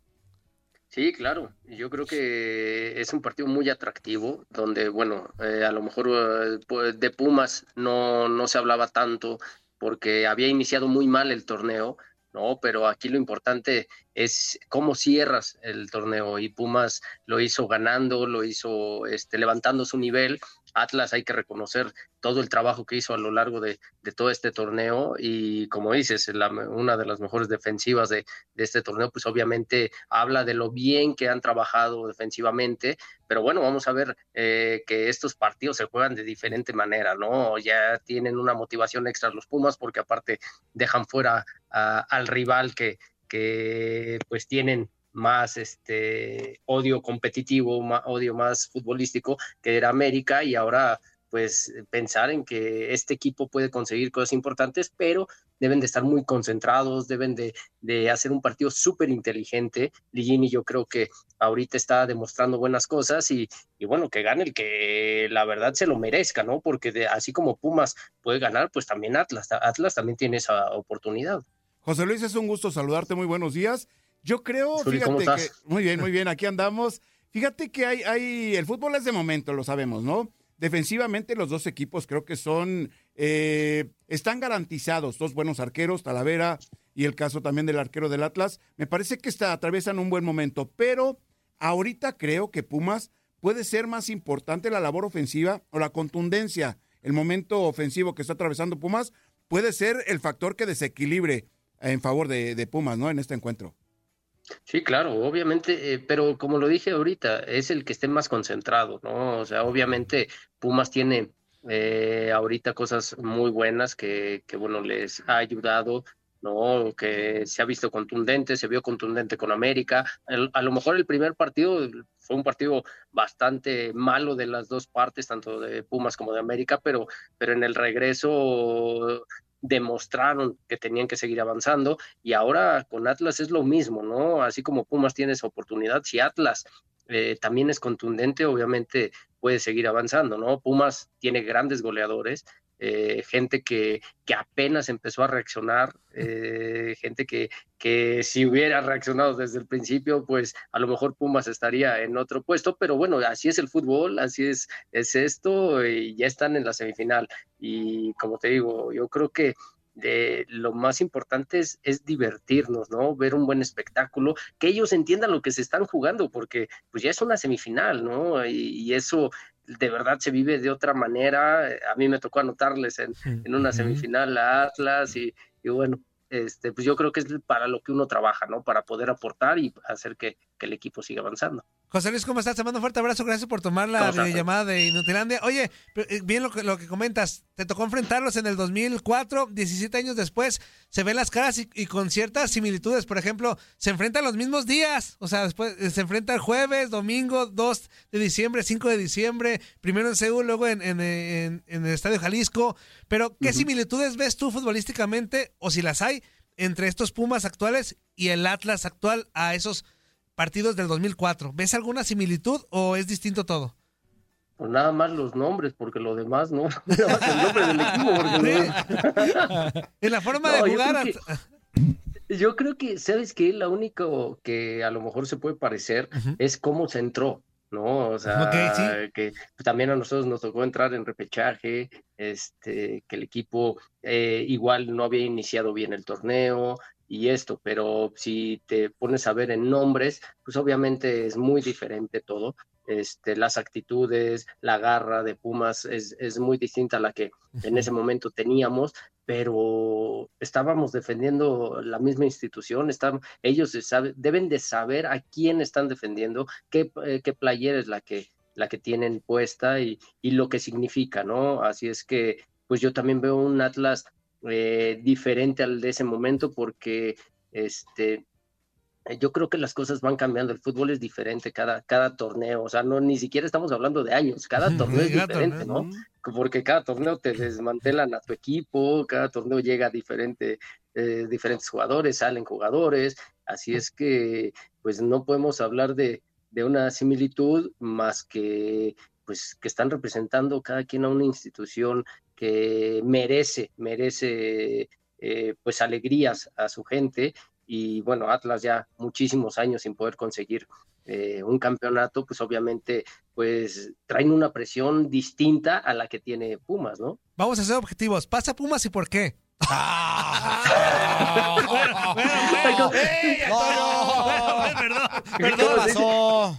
Sí, claro. Yo creo que es un partido muy atractivo, donde, bueno, eh, a lo mejor eh, pues, de Pumas no, no se hablaba tanto porque había iniciado muy mal el torneo, ¿no? Pero aquí lo importante es cómo cierras el torneo y Pumas lo hizo ganando, lo hizo este, levantando su nivel. Atlas hay que reconocer todo el trabajo que hizo a lo largo de, de todo este torneo y como dices, la- una de las mejores defensivas de, de este torneo, pues obviamente habla de lo bien que han trabajado defensivamente, pero bueno, vamos a ver eh, que estos partidos se juegan de diferente manera, ¿no? Ya tienen una motivación extra los Pumas porque aparte dejan fuera al rival que, que pues tienen más este odio competitivo, ma- odio más futbolístico que era América y ahora pues pensar en que este equipo puede conseguir cosas importantes, pero deben de estar muy concentrados, deben de, de hacer un partido súper inteligente. Ligini yo creo que ahorita está demostrando buenas cosas y, y bueno, que gane el que la verdad se lo merezca, ¿no? Porque de- así como Pumas puede ganar, pues también Atlas, Atlas también tiene esa oportunidad. José Luis, es un gusto saludarte. Muy buenos días. Yo creo, fíjate ¿cómo que. Muy bien, muy bien, aquí andamos. Fíjate que hay, hay. El fútbol es de momento, lo sabemos, ¿no? Defensivamente, los dos equipos creo que son. eh, están garantizados. Dos buenos arqueros, Talavera y el caso también del arquero del Atlas. Me parece que está, atraviesan un buen momento, pero ahorita creo que Pumas puede ser más importante la labor ofensiva o la contundencia. El momento ofensivo que está atravesando Pumas puede ser el factor que desequilibre en favor de, de Pumas, ¿no? En este encuentro. Sí, claro, obviamente, eh, pero como lo dije ahorita, es el que esté más concentrado, ¿no? O sea, obviamente Pumas tiene eh, ahorita cosas muy buenas que, que, bueno, les ha ayudado, ¿no? Que se ha visto contundente, se vio contundente con América. El- a lo mejor el primer partido fue un partido bastante malo de las dos partes, tanto de Pumas como de América, pero, pero en el regreso demostraron que tenían que seguir avanzando y ahora con Atlas es lo mismo, ¿no? Así como Pumas tiene esa oportunidad, si Atlas eh, también es contundente, obviamente puede seguir avanzando, ¿no? Pumas tiene grandes goleadores, eh, gente que, que apenas empezó a reaccionar, eh, gente que, que si hubiera reaccionado desde el principio, pues a lo mejor Pumas estaría en otro puesto, pero bueno, así es el fútbol, así es, es esto, y ya están en la semifinal. Y como te digo, yo creo que de lo más importante es, es divertirnos, ¿no? Ver un buen espectáculo, que ellos entiendan lo que se están jugando, porque pues ya es una semifinal, ¿no? Y, y eso de verdad se vive de otra manera. A mí me tocó anotarles en, en una semifinal a Atlas y, y bueno, este, pues yo creo que es para lo que uno trabaja, ¿no? Para poder aportar y hacer que, que el equipo siga avanzando. José Luis, ¿cómo estás? Te mando un fuerte abrazo. Gracias por tomar la llamada de Inutilandia. Oye, eh, bien lo que, lo que comentas. Te tocó enfrentarlos en el 2004, 17 años después. Se ven las caras y, y con ciertas similitudes. Por ejemplo, se enfrentan los mismos días. O sea, después eh, se enfrentan jueves, domingo, 2 de diciembre, 5 de diciembre. Primero en Seúl, luego en, en- en- en el Estadio Jalisco. Pero, ¿qué similitudes ves tú futbolísticamente, o si las hay, entre estos Pumas actuales y el Atlas actual a esos partidos del 2004. ¿Ves alguna similitud o es distinto todo? Pues nada más los nombres, porque lo demás no. Nada más el nombre del equipo, porque no- En la forma No, de yo jugar. creo que- Yo creo que, ¿sabes qué? La única que a lo mejor se puede parecer es cómo se entró, ¿no? O sea, sí. que también a nosotros nos tocó entrar en repechaje, este, que el equipo eh, igual no había iniciado bien el torneo y esto, pero si te pones a ver en nombres, pues obviamente es muy diferente todo. Este, las actitudes, la garra de Pumas es, es muy distinta a la que en ese momento teníamos, pero estábamos defendiendo la misma institución, están, ellos sabe- deben de saber a quién están defendiendo, qué, eh, qué playera es la que, la que tienen puesta y, y lo que significa, ¿no? Así es que, pues yo también veo un Atlas eh, diferente al de ese momento porque, este, yo creo que las cosas van cambiando, el fútbol es diferente cada, cada torneo, o sea, no ni siquiera estamos hablando de años, cada torneo es diferente, ¿no? Porque cada torneo te desmantelan a tu equipo, cada torneo llega a diferente, eh, diferentes jugadores, salen jugadores, así es que pues no podemos hablar de, de una similitud más que pues que están representando cada quien a una institución que merece, merece eh, pues alegrías a su gente y bueno, Atlas ya muchísimos años sin poder conseguir eh, un campeonato, pues obviamente pues traen una presión distinta a la que tiene Pumas, ¿no? Vamos a ser objetivos. ¿Pasa Pumas y por qué? ¿Qué pasó?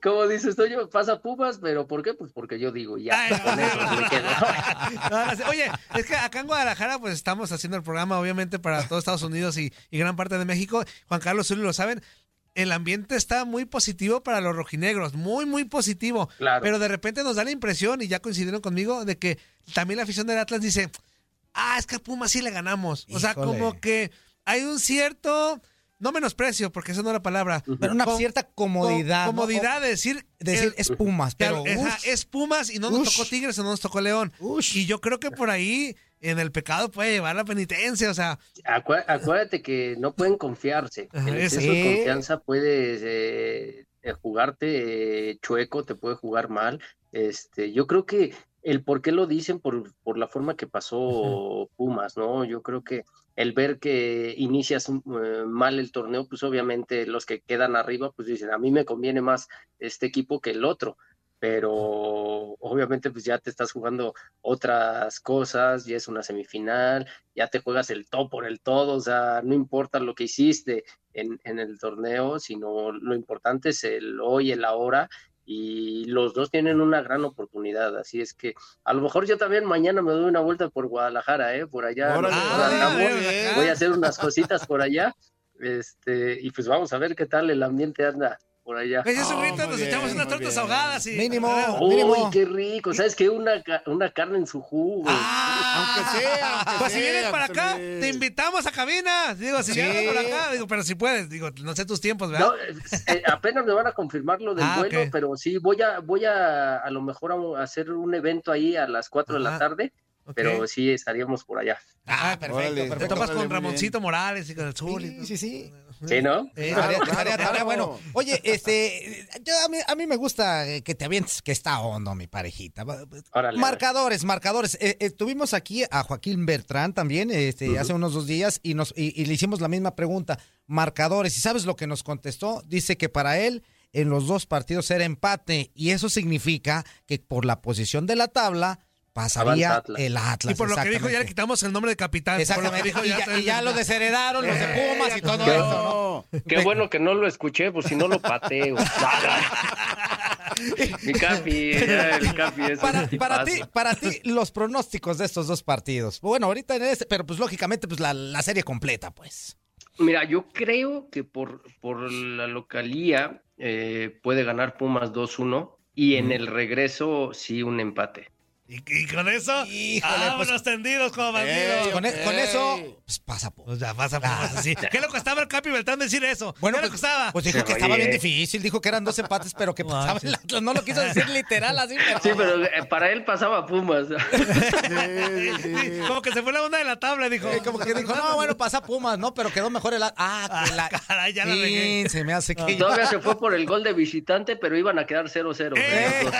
¿Cómo dices tú? Yo pasa Pumas, pero ¿por qué? Pues porque yo digo, ya, con eso me quedo. No, sé. Oye, es que acá en Guadalajara pues estamos haciendo el programa obviamente para todo Estados Unidos y, y gran parte de México. Juan Carlos Zuli lo saben. El ambiente está muy positivo para los rojinegros, muy, muy positivo. Claro. Pero de repente nos da la impresión, y ya coincidieron conmigo, de que también la afición del Atlas dice, ah, es que a Pumas sí le ganamos. O sea, como que hay un cierto, no menosprecio, porque esa no es la palabra. Pero una Com- cierta comodidad, com- ¿no? comodidad de decir... Decir, es Pumas, Claro, pero, ush. es Pumas y no nos Ush. tocó Tigres o no nos tocó León. Y yo creo que por ahí en el pecado puede llevar la penitencia, o sea... Acué- acuérdate que no pueden confiarse. Ajá, El eso. exceso de Sí. confianza puede eh, eh, jugarte eh, chueco, te puede jugar mal. Este, yo creo que el por qué lo dicen por, por la forma que pasó Pumas, ¿no? Yo creo que el ver que inicias eh, mal el torneo, pues obviamente los que quedan arriba, pues dicen, a mí me conviene más este equipo que el otro pero obviamente pues ya te estás jugando otras cosas, ya es una semifinal, ya te juegas el todo por el todo, o sea, no importa lo que hiciste en, en el torneo, sino lo importante es el hoy, el ahora, y los dos tienen una gran oportunidad, así es que a lo mejor yo también mañana me doy una vuelta por Guadalajara, ¿eh? por allá, Ah, voy a hacer unas cositas por allá, este, y pues vamos a ver qué tal el ambiente anda por allá. Ese es un grito, nos echamos unas tortas ahogadas y... Mínimo, Uy, qué rico. ¿Sabes qué? Una, ca- una carne en su jugo. aunque sea, aunque Pues si vienes para acá, te invitamos a cabina. Digo, si Sí. vienes por acá, digo, pero si puedes, digo, no sé tus tiempos, ¿verdad? No, eh, eh, apenas me van a confirmar lo del Ah, vuelo, pero sí, voy a, voy a a lo mejor a hacer un evento ahí a las 4 de la tarde, pero sí estaríamos por allá. Ah, perfecto, Te topas con Ramoncito Morales y con el Zul. Sí, sí, sí. Sí, ¿no? Estaría bueno. Oye, este, yo, a, mí, a mí me gusta eh, que te avientes, que está hondo, mi parejita. Órale. Marcadores, marcadores. Eh, eh, tuvimos aquí a Joaquín Bertrán también, este, hace unos dos días, y, nos, y, y le hicimos la misma pregunta. Marcadores, ¿y sabes lo que nos contestó? Dice que para él en los dos partidos era empate, y eso significa que por la posición de la tabla pasaría Atlas. el Atlas. Y por lo que dijo, ya le quitamos el nombre de capitán. Por lo que Exactamente. dijo, Y ya, está- y ya lo desheredaron los de Pumas y todo Qué, eso, ¿no? qué bueno que no lo escuché, pues si no lo pateo. Mi capi, el capi es Para, ti, tipazo. para ti, los pronósticos de estos dos partidos. Bueno, ahorita en este, pero pues lógicamente, pues la, la serie completa, pues. Mira, yo creo que por, por la localía eh, puede ganar Pumas 2-1 y en el regreso sí un empate. Y, y con eso, Híjole, vámonos pues- tendidos como bandidos. Con, e- con eso, pues pasa. po. Pues ya pasa, Pumas así. ¿Qué le costaba al Capi Beltrán decir eso? Bueno, ¿Qué le pues, costaba? pues dijo que estaba bien difícil, dijo que eran dos empates, pero que pasaba el Atlas. No lo quiso decir literal así, pero. Sí, pero eh, para él pasaba Pumas. Sí, como que se fue la onda de la tabla, dijo. Eh, como que dijo, no, bueno, pasa Pumas, ¿no? Pero quedó mejor el. Ah, que la... Caray, ya la regué. Se me hace que... Todavía se fue por el gol de visitante, pero iban a quedar 0-0. Eh.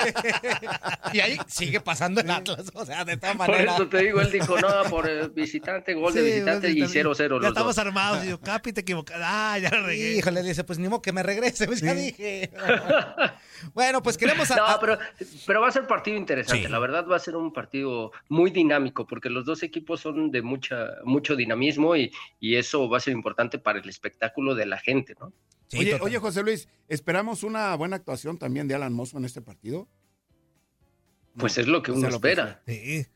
Y ahí sigue pasando el Atlas, o sea, de todas Por maneras. eso te digo, él dijo, no, por el visitante, gol de Sí, visitante y 0-0 los Ya dos. estamos armados. Y yo, Capi, te equivocaste. Ah, ya la regué. Híjole, dice, pues ni modo que me regrese, pues ya dije. bueno, pues queremos... a- No, pero, pero va a ser partido interesante. Sí. La verdad va a ser un partido muy dinámico porque los dos equipos son de mucha, mucho dinamismo y, y eso va a ser importante para el espectáculo de la gente, ¿no? Sí, oye, total. oye, José Luis, ¿esperamos una buena actuación también de Alan Mozo en este partido? Pues No, es lo que o uno que espera.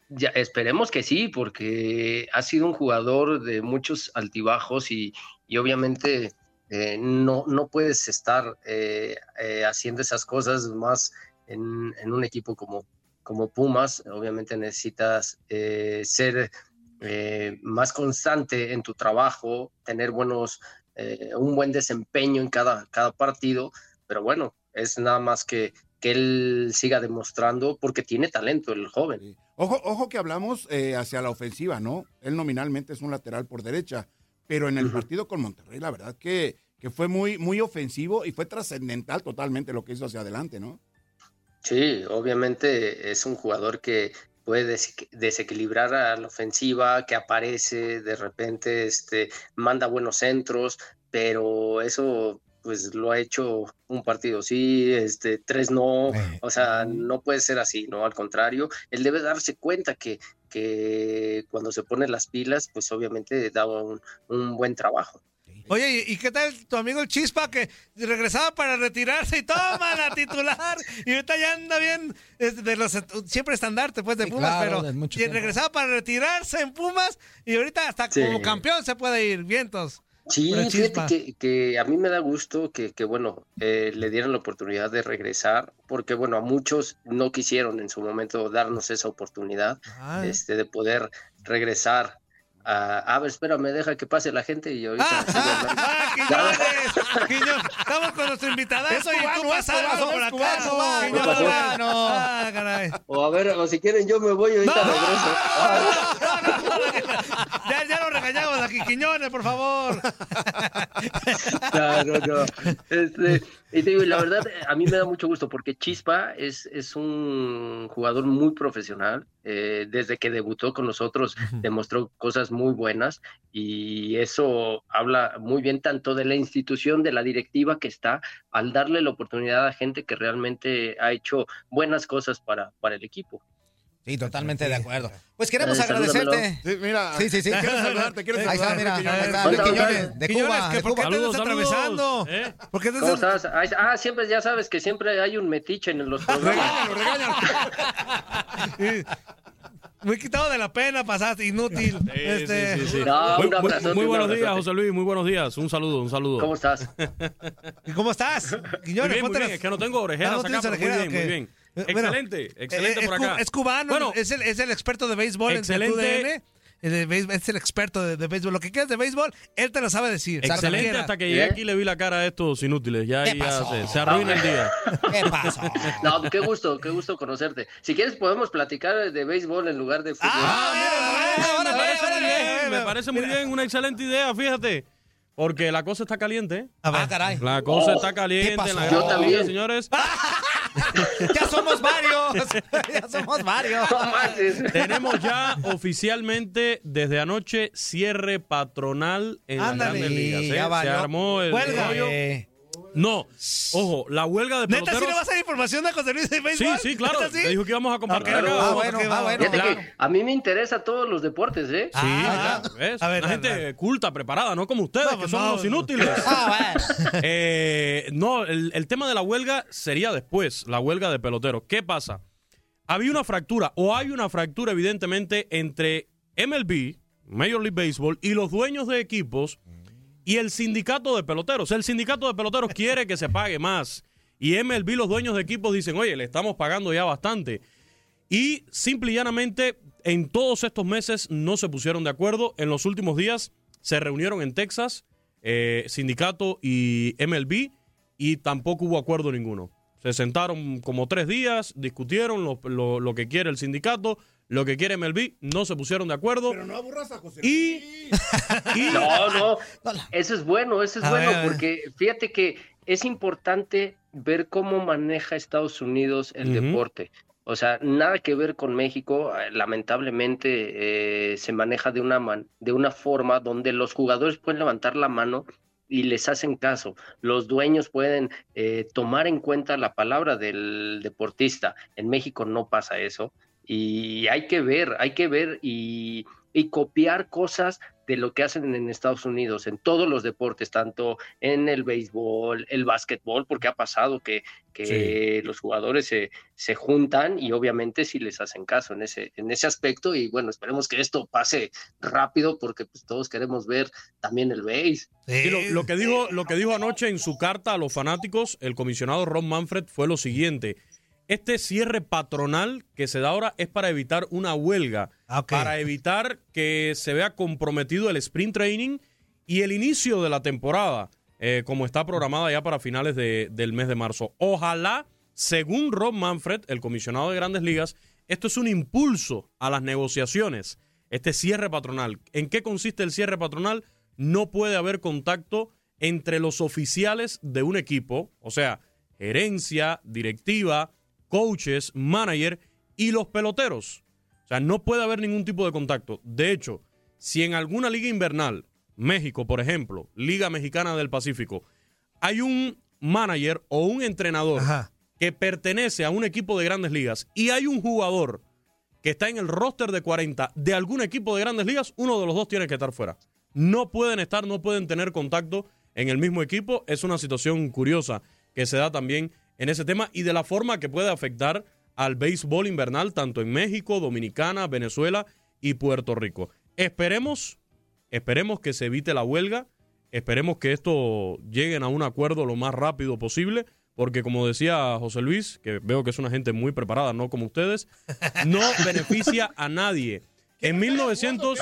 Ya, esperemos que sí, porque ha sido un jugador de muchos altibajos y, y obviamente eh, no, no puedes estar eh, eh, haciendo esas cosas más en, en un equipo como, como Pumas. Obviamente necesitas ser más constante en tu trabajo, tener buenos, un buen desempeño en cada, cada partido, pero bueno, es nada más que, que él siga demostrando porque tiene talento el joven. Sí. Ojo, ojo que hablamos eh, hacia la ofensiva, ¿no? Él nominalmente es un lateral por derecha, pero en el partido con Monterrey, la verdad que, que fue muy, muy ofensivo y fue trascendental totalmente lo que hizo hacia adelante, ¿no? Sí, obviamente es un jugador que puede desequ- desequilibrar a la ofensiva, que aparece de repente, este, manda buenos centros, pero eso pues lo ha hecho un partido sí, este, tres no, Eh. o sea, no puede ser así, ¿no? Al contrario, él debe darse cuenta que, que cuando se pone las pilas, pues obviamente da un, un buen trabajo. Oye, ¿y, qué tal tu amigo el Chispa que regresaba para retirarse y toma la titular? Y ahorita ya anda bien, de los siempre estandarte pues de Sí, Pumas, claro, pero y regresaba para retirarse en Pumas y ahorita hasta Sí. como campeón se puede ir, vientos. Sí, fíjate que, que a mí me da gusto que, que, bueno, eh, le dieran la oportunidad de regresar, porque bueno, a muchos no quisieron en su momento darnos esa oportunidad Ah, este, de poder regresar a... A ver, espérame, deja que pase la gente y ahorita... Ah, ah, Quiñones, Quiñones, estamos con nuestro invitadazo Es y tú pasando cubano, por. Ah. O a ver, o si quieren yo me voy ahorita No. regreso. Ya, ya lo regañamos aquí, Quiñones, por favor. No, no, no. Este, y te digo, y la verdad, a mí me da mucho gusto porque Chispa es, es un jugador muy profesional. eh, desde que debutó con nosotros demostró cosas muy buenas y eso habla muy bien tanto de la institución, de la directiva que está, al darle la oportunidad a gente que realmente ha hecho buenas cosas para, para el equipo. Sí, totalmente de acuerdo. Pues queremos Eh, agradecerte. Sí, mira, Sí, sí, sí. quiero saludarte, quiero Ahí está, mira, Quiñones. ahí está, Luis. Quiñones, de Quiñones, Cuba. que de ¿por qué andas atravesando? ¿Eh? ¿Por qué te ¿Cómo estás? Ay, Ah, siempre ya sabes que siempre hay un metiche en los programas. Regáñalo, regáñalo. Muy quitado de la pena, pasaste, inútil. Sí, Este, sí, sí, sí. No, Muy, abrazote, buenos días. José Luis. Muy buenos días. Un saludo, un saludo. ¿Cómo estás? ¿Y cómo estás? Muy Quiñones, bien, muy ponte bien. las- Es que no tengo orejeras Ah, ¿no acá, pero muy orejeras? bien, muy bien. Eh, bueno, Excelente, excelente eh, por acá. Es cubano, Bueno, es, el, es el experto de béisbol Excelente. en el TUDN. El de béisbol- Es el experto de, de béisbol. Lo que quieras de béisbol, él te lo sabe decir. excelente hasta que llegué ¿Eh? aquí y le vi la cara a estos inútiles. Ya, ¿Qué ahí ya pasó? se, se arruina el día. ¿Qué pasó? No, qué gusto, qué gusto conocerte. Si quieres podemos platicar de béisbol en lugar de fútbol. Ah, me órale, parece muy bien, me parece muy bien, una excelente idea, fíjate. Porque la cosa está caliente. ¿eh? A ver. Ah, caray. La cosa Oh, está caliente Yo también. señores. Ya somos varios. Ya somos varios. Tenemos ya oficialmente desde anoche cierre patronal en Ándale. las grandes ligas. ¿eh? Ya Se armó el Huelga. rollo. No, ojo, la huelga de ¿Neta peloteros... sí le vas a dar información a José Luis de Sí, béisbol? sí, claro. ¿Neta sí? Le dijo que íbamos a compartir Claro. acá. Ah, bueno, ah, bueno. Claro. que a mí me interesa todos los deportes, ¿eh? Sí, claro, ¿ves? A ver, Una a ver, gente a ver. culta, preparada, no como ustedes, No, que son no. unos inútiles. Ah, Eh, no, el, el tema de la huelga sería después, la huelga de peloteros. ¿Qué pasa? Había una fractura, o hay una fractura, evidentemente, entre MLB, Major League Baseball, y los dueños de equipos y el sindicato de peloteros. El sindicato de peloteros quiere que se pague más. Y MLB, los dueños de equipos, dicen, oye, le estamos pagando ya bastante. Y simple y llanamente, en todos estos meses no se pusieron de acuerdo. En los últimos días se reunieron en Texas, eh, sindicato y MLB, y tampoco hubo acuerdo ninguno. Se sentaron como tres días, discutieron lo, lo- lo que quiere el sindicato, lo que quiere MLB, no se pusieron de acuerdo. Pero no aburras a José Y, y- No, no, eso es bueno, eso es A bueno, ver, porque fíjate que es importante ver cómo maneja Estados Unidos el deporte. O sea, nada que ver con México, eh, lamentablemente eh, se maneja de una, man- de una forma donde los jugadores pueden levantar la mano y les hacen caso. Los dueños pueden eh, tomar en cuenta la palabra del deportista. En México no pasa eso. Y hay que ver, hay que ver y, y copiar cosas de lo que hacen en Estados Unidos, en todos los deportes, tanto en el béisbol, el básquetbol, porque ha pasado que, que los jugadores se, se juntan y obviamente sí les hacen caso en ese, en ese aspecto. Y bueno, esperemos que esto pase rápido porque pues, todos queremos ver también el béis. Sí, lo, lo que dijo, lo que dijo anoche en su carta a los fanáticos, el comisionado Ron Manfred, fue lo siguiente. Este cierre patronal que se da ahora es para evitar una huelga, para evitar que se vea comprometido el sprint training y el inicio de la temporada, eh, como está programada ya para finales de- del mes de marzo. Ojalá, según Ron Manfred, el comisionado de grandes ligas, esto es un impulso a las negociaciones, este cierre patronal. ¿En qué consiste el cierre patronal? No puede haber contacto entre los oficiales de un equipo, o sea, gerencia, directiva, coaches, manager y los peloteros. O sea, no puede haber ningún tipo de contacto. De hecho, si en alguna liga invernal, México, por ejemplo, Liga Mexicana del Pacífico, hay un manager o un entrenador que pertenece a un equipo de grandes ligas y hay un jugador que está en el roster de 40 de algún equipo de grandes ligas, uno de los dos tiene que estar fuera. No pueden estar, no pueden tener contacto en el mismo equipo. Es una situación curiosa que se da también en ese tema y de la forma que puede afectar al béisbol invernal, tanto en México, Dominicana, Venezuela y Puerto Rico. Esperemos, esperemos que se evite la huelga, esperemos que esto lleguen a un acuerdo lo más rápido posible, porque como decía José Luis, que veo que es una gente muy preparada, no como ustedes, no beneficia a nadie. En 1900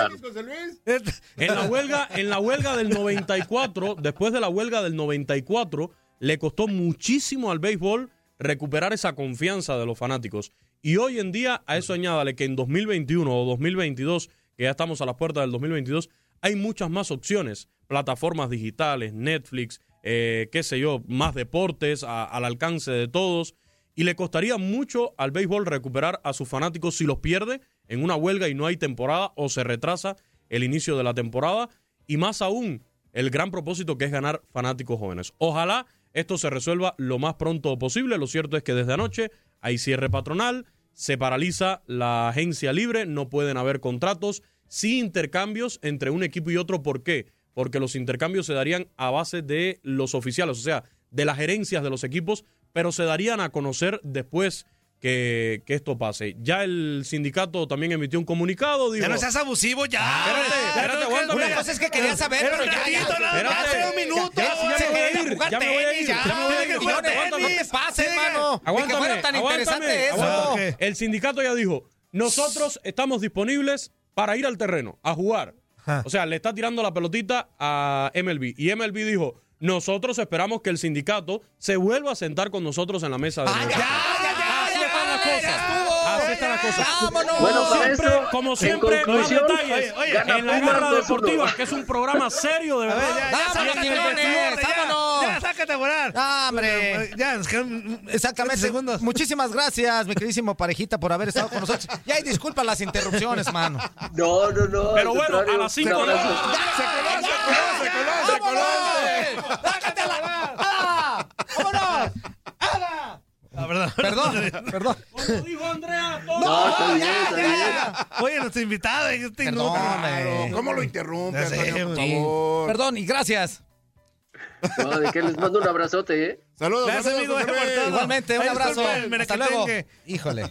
en la huelga, en la huelga del 94, después de la huelga del 94, le costó muchísimo al béisbol recuperar esa confianza de los fanáticos. Y hoy en día, a eso añádale que en 2021 o 2022, que ya estamos a las puertas del 2022, hay muchas más opciones. Plataformas digitales, Netflix, eh, qué sé yo, más deportes al alcance de todos. Y le costaría mucho al béisbol recuperar a sus fanáticos si los pierde en una huelga y no hay temporada o se retrasa el inicio de la temporada. Y más aún, el gran propósito que es ganar fanáticos jóvenes. Ojalá esto se resuelva lo más pronto posible. Lo cierto es que desde anoche hay cierre patronal, se paraliza la agencia libre, no pueden haber contratos, sí intercambios entre un equipo y otro. ¿Por qué? Porque los intercambios se darían a base de los oficiales, o sea, de las gerencias de los equipos, pero se darían a conocer después que, que esto pase. Ya el sindicato también emitió un comunicado. Dijo, Ya no seas abusivo, ya. Espérate, espérate, aguántame. Una cosa es que quería saber, pero ya, ya. Espérate. era un minuto. Ya, ya, ya me voy a ir, ya me voy a ir, ya me voy a ir. Tiene que jugar Aguántame, tenis. ¿Qué pasa, Sigue. hermano? Aguántame, fuera tan interesante eso. El sindicato ya dijo, nosotros estamos disponibles para ir al terreno, a jugar. O sea, le está tirando la pelotita a MLB. Y MLB dijo, nosotros esperamos que el sindicato se vuelva a sentar con nosotros en la mesa de negociación. Así las cosas. Vámonos. Bueno, siempre, como siempre, más detalles oye, oye, en la 2-1. deportiva, que es un programa serio, de verdad. Ya, ya, Vámonos, sácate, ya, vámonos. Ya, sácate a volar. Ah, hombre. Ya, nos quedan Exactamente. segundos. Muchísimas gracias, mi queridísimo parejita, por haber estado con nosotros. Y ay, disculpa las interrupciones, mano. No, no, no. Pero bueno, a las cinco un de la abrazo. Se coló, se coló, se coló, se coló. ¡Sácate a la- ¡Ah! Perdón, perdón. dijo Andrea? No, está bien, está bien. Oye, nuestro invitado, este Perdón, eh. ¿Cómo lo interrumpe, Ya sé, Antonio, por güey. favor? Perdón y gracias. No, de que les mando un abrazote, ¿eh? Saludos, Gracias, saludos, amigo, José Luis. Martano. Igualmente, un abrazo. disculpe el Hasta luego. merequetengue. Híjole.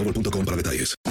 boostmobile.com para detalles.